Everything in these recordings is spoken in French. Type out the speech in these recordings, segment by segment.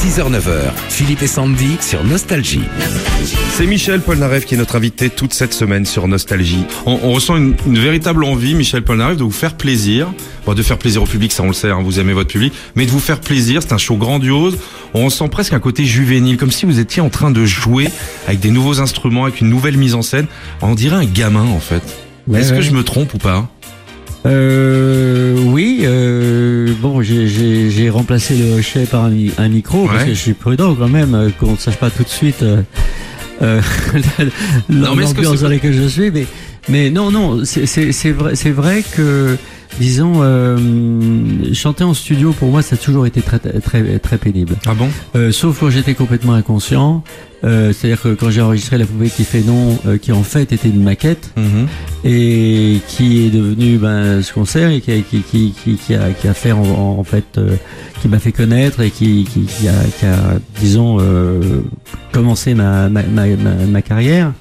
6h-9h, Philippe et Sandy sur Nostalgie. C'est Michel Polnareff qui est notre invité toute cette semaine sur Nostalgie. On, on ressent une, une véritable envie, Michel Polnareff, de vous faire plaisir. Bon, de faire plaisir au public, ça on le sait, hein, vous aimez votre public. Mais de vous faire plaisir, c'est un show grandiose. On ressent presque un côté juvénile, comme si vous étiez en train de jouer avec des nouveaux instruments, avec une nouvelle mise en scène. On dirait un gamin en fait. Ouais, Est-ce ouais. que je me trompe ou pas? Euh, oui, euh, bon, j'ai- remplacé le hochet par un, mi- un micro parce que je suis prudent quand même, euh, qu'on ne sache pas tout de suite euh, euh, l'ambiance dans laquelle je suis. Mais, mais non, non, c'est- vrai, c'est vrai que, disons, euh, chanter en studio pour moi, ça a toujours été très très très pénible. Ah bon? Euh, sauf quand j'étais complètement inconscient. Euh, C'est-à-dire que quand j'ai enregistré la poupée qui fait non, qui en fait était une maquette Mhm. Et qui est devenu ben, ce concert et qui, a- fait en, fait euh, qui m'a fait connaître et qui, a, disons euh, commencé ma, carrière.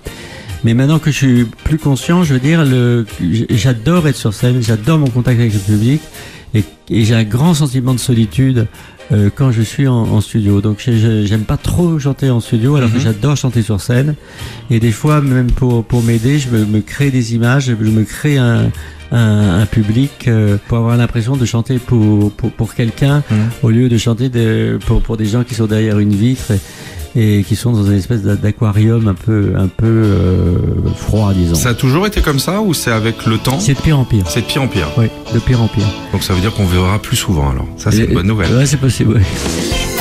Mais maintenant que je suis plus conscient, je veux dire, j'adore être sur scène, j'adore mon contact avec le public et, et j'ai un grand sentiment de solitude euh, quand je suis en, en studio. Donc j'ai- j'ai- j'aime pas trop chanter en studio alors que Mhm. j'adore chanter sur scène. Et des fois, même pour, pour m'aider, je me, me crée des images, je me crée un, un, un public euh, pour avoir l'impression de chanter pour, pour, pour quelqu'un Mhm. au lieu de chanter de, pour, pour des gens qui sont derrière une vitre et, et qui sont dans une espèce d'a- d'aquarium un peu, un peu euh, froid, disons. Ça a toujours été comme ça ou c'est avec le temps C'est de pire en pire. C'est de pire en pire. Oui, de pire en pire. Donc ça veut dire qu'on verra plus souvent alors. Ça c'est une bonne nouvelle. Ouais, c'est possible. ouais.